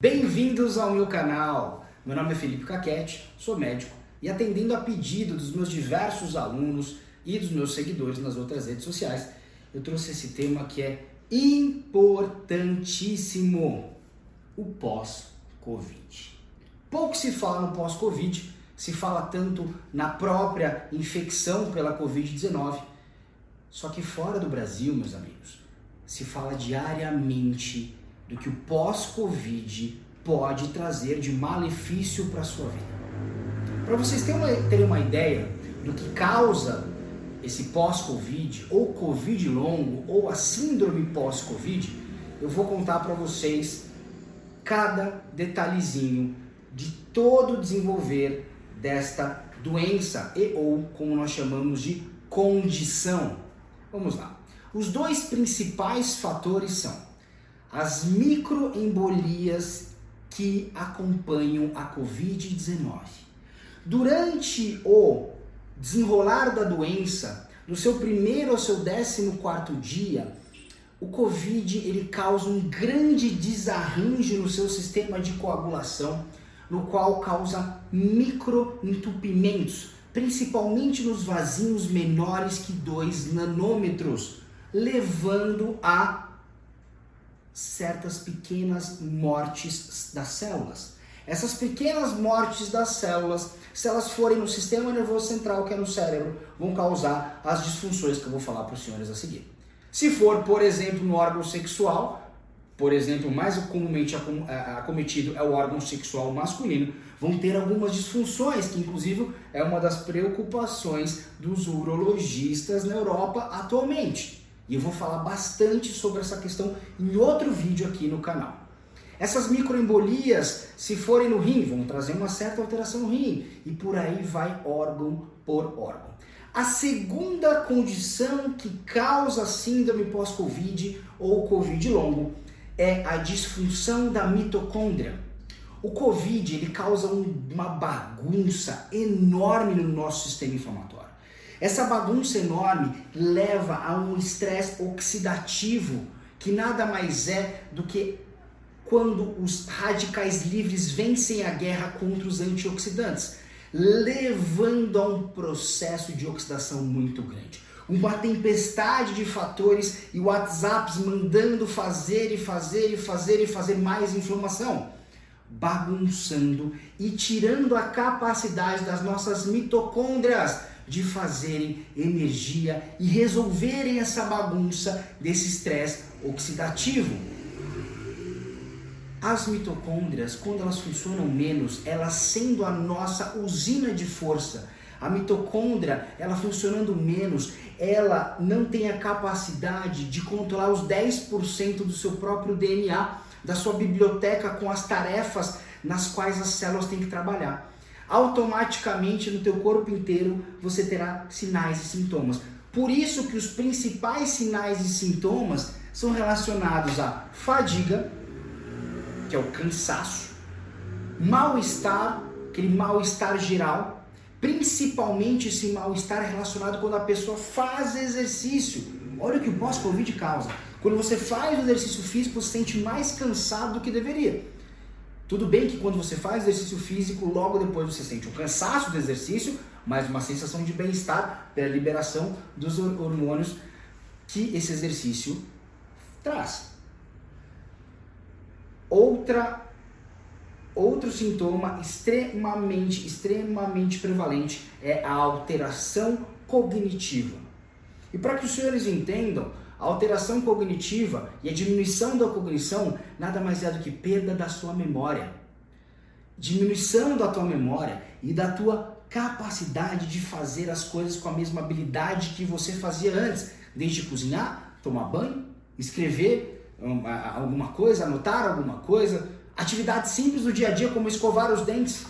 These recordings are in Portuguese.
Bem-vindos ao meu canal. Meu nome é Felipe Caquete, sou médico e atendendo a pedido dos meus diversos alunos e dos meus seguidores nas outras redes sociais, eu trouxe esse tema que é importantíssimo: o pós-Covid. Pouco se fala no pós-Covid, se fala tanto na própria infecção pela Covid-19. Só que fora do Brasil, meus amigos, se fala diariamente do que o pós-Covid pode trazer de malefício para a sua vida. Para vocês terem uma, terem uma ideia do que causa esse pós-Covid, ou Covid longo, ou a síndrome pós-Covid, eu vou contar para vocês cada detalhezinho de todo o desenvolver desta doença e ou como nós chamamos de condição. Vamos lá. Os dois principais fatores são as microembolias que acompanham a Covid-19. Durante o desenrolar da doença, do seu primeiro ao seu décimo quarto dia, o Covid ele causa um grande desarranjo no seu sistema de coagulação, no qual causa microentupimentos, principalmente nos vasinhos menores que 2 nanômetros, levando a certas pequenas mortes das células. Essas pequenas mortes das células, se elas forem no sistema nervoso central, que é no cérebro, vão causar as disfunções que eu vou falar para os senhores a seguir. Se for, por exemplo, no órgão sexual, por exemplo, mais comumente acometido é o órgão sexual masculino, vão ter algumas disfunções, que inclusive é uma das preocupações dos urologistas na Europa atualmente. E eu vou falar bastante sobre essa questão em outro vídeo aqui no canal. Essas microembolias, se forem no rim, vão trazer uma certa alteração no rim e por aí vai órgão por órgão. A segunda condição que causa síndrome pós-Covid ou Covid longo é a disfunção da mitocôndria. O Covid ele causa uma bagunça enorme no nosso sistema inflamatório. Essa bagunça enorme leva a um estresse oxidativo, que nada mais é do que quando os radicais livres vencem a guerra contra os antioxidantes, levando a um processo de oxidação muito grande. Uma tempestade de fatores e WhatsApps mandando fazer e fazer e fazer e fazer mais inflamação, bagunçando e tirando a capacidade das nossas mitocôndrias de fazerem energia e resolverem essa bagunça desse estresse oxidativo. As mitocôndrias, quando elas funcionam menos, elas sendo a nossa usina de força, a mitocôndria, ela funcionando menos, ela não tem a capacidade de controlar os 10% do seu próprio DNA, da sua biblioteca com as tarefas nas quais as células têm que trabalhar automaticamente no teu corpo inteiro você terá sinais e sintomas. Por isso que os principais sinais e sintomas são relacionados à fadiga, que é o cansaço, mal-estar, aquele mal-estar geral, principalmente esse mal-estar relacionado quando a pessoa faz exercício. Olha o que o pós-Covid causa. Quando você faz o exercício físico, você se sente mais cansado do que deveria. Tudo bem que quando você faz exercício físico, logo depois você sente o cansaço do exercício, mas uma sensação de bem-estar pela liberação dos hormônios que esse exercício traz. Outra outro sintoma extremamente extremamente prevalente é a alteração cognitiva. E para que os senhores entendam, a alteração cognitiva e a diminuição da cognição nada mais é do que perda da sua memória. Diminuição da tua memória e da tua capacidade de fazer as coisas com a mesma habilidade que você fazia antes, desde cozinhar, tomar banho, escrever alguma coisa, anotar alguma coisa, atividades simples do dia a dia como escovar os dentes.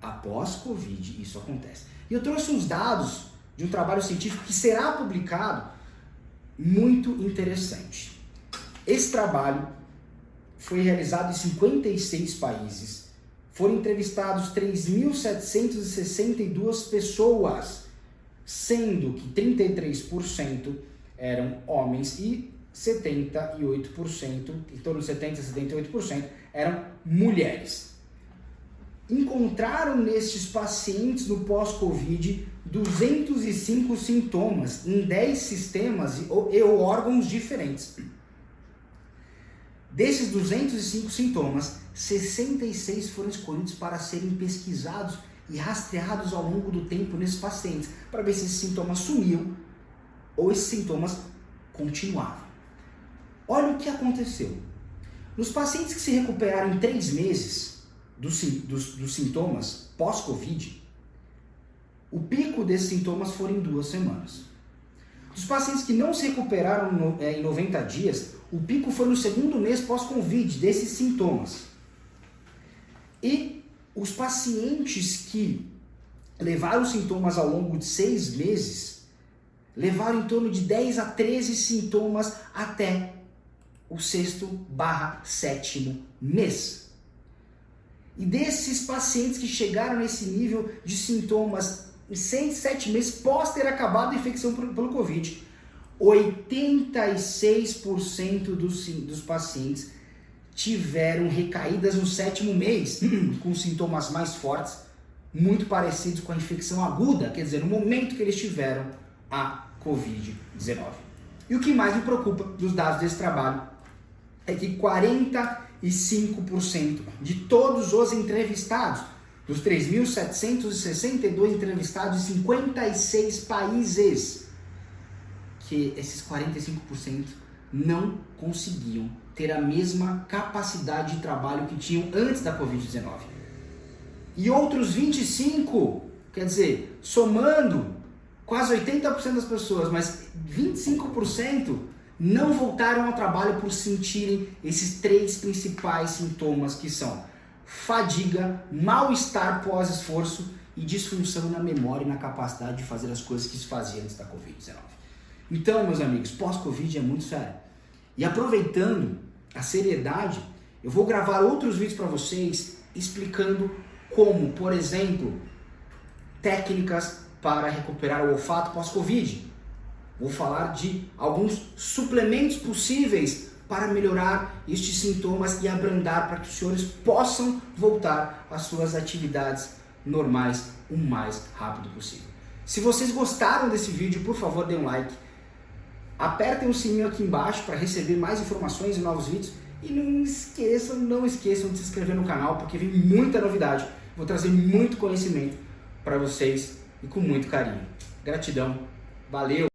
Após Covid, isso acontece. E eu trouxe uns dados de um trabalho científico que será publicado muito interessante. Esse trabalho foi realizado em 56 países. Foram entrevistados 3.762 pessoas, sendo que 33% eram homens e 78%, em torno de 70% a 78%, eram mulheres. Encontraram nestes pacientes no pós-Covid 205 sintomas em 10 sistemas e órgãos diferentes. Desses 205 sintomas, 66 foram escolhidos para serem pesquisados e rastreados ao longo do tempo nesses pacientes, para ver se esses sintomas sumiam ou esses sintomas continuavam. Olha o que aconteceu. Nos pacientes que se recuperaram em três meses dos, dos, dos sintomas pós-Covid, o pico desses sintomas foi em duas semanas. Dos pacientes que não se recuperaram é, em 90 dias, o pico foi no segundo mês pós-Covid desses sintomas. E os pacientes que levaram sintomas ao longo de seis meses, levaram em torno de 10 a 13 sintomas até o sexto barra sétimo mês. E desses pacientes que chegaram nesse nível de sintomas em 6, 7 meses pós ter acabado a infecção pelo Covid, 86% dos, dos pacientes tiveram recaídas no sétimo mês, com sintomas mais fortes, muito parecidos com a infecção aguda, quer dizer, no momento que eles tiveram a Covid-19. E o que mais me preocupa dos dados desse trabalho é que 45% de todos os entrevistados, dos 3.762 entrevistados em 56 países, que esses 45% não conseguiam ter a mesma capacidade de trabalho que tinham antes da Covid-19. E outros 25, quer dizer, somando quase 80% das pessoas, mas 25% não voltaram ao trabalho por sentirem esses três principais sintomas que são fadiga, mal-estar pós-esforço e disfunção na memória e na capacidade de fazer as coisas que se fazia antes da Covid-19. Então, meus amigos, pós-Covid é muito sério. E aproveitando a seriedade, eu vou gravar outros vídeos para vocês explicando como, por exemplo, técnicas para recuperar o olfato pós-Covid. Vou falar de alguns suplementos possíveis para melhorar estes sintomas e abrandar para que os senhores possam voltar às suas atividades normais o mais rápido possível. Se vocês gostaram desse vídeo, por favor, dê um like. Apertem o sininho aqui embaixo para receber mais informações e novos vídeos. E não esqueçam, não esqueçam de se inscrever no canal, porque vem muita novidade. Vou trazer muito conhecimento para vocês e com muito carinho. Gratidão. Valeu!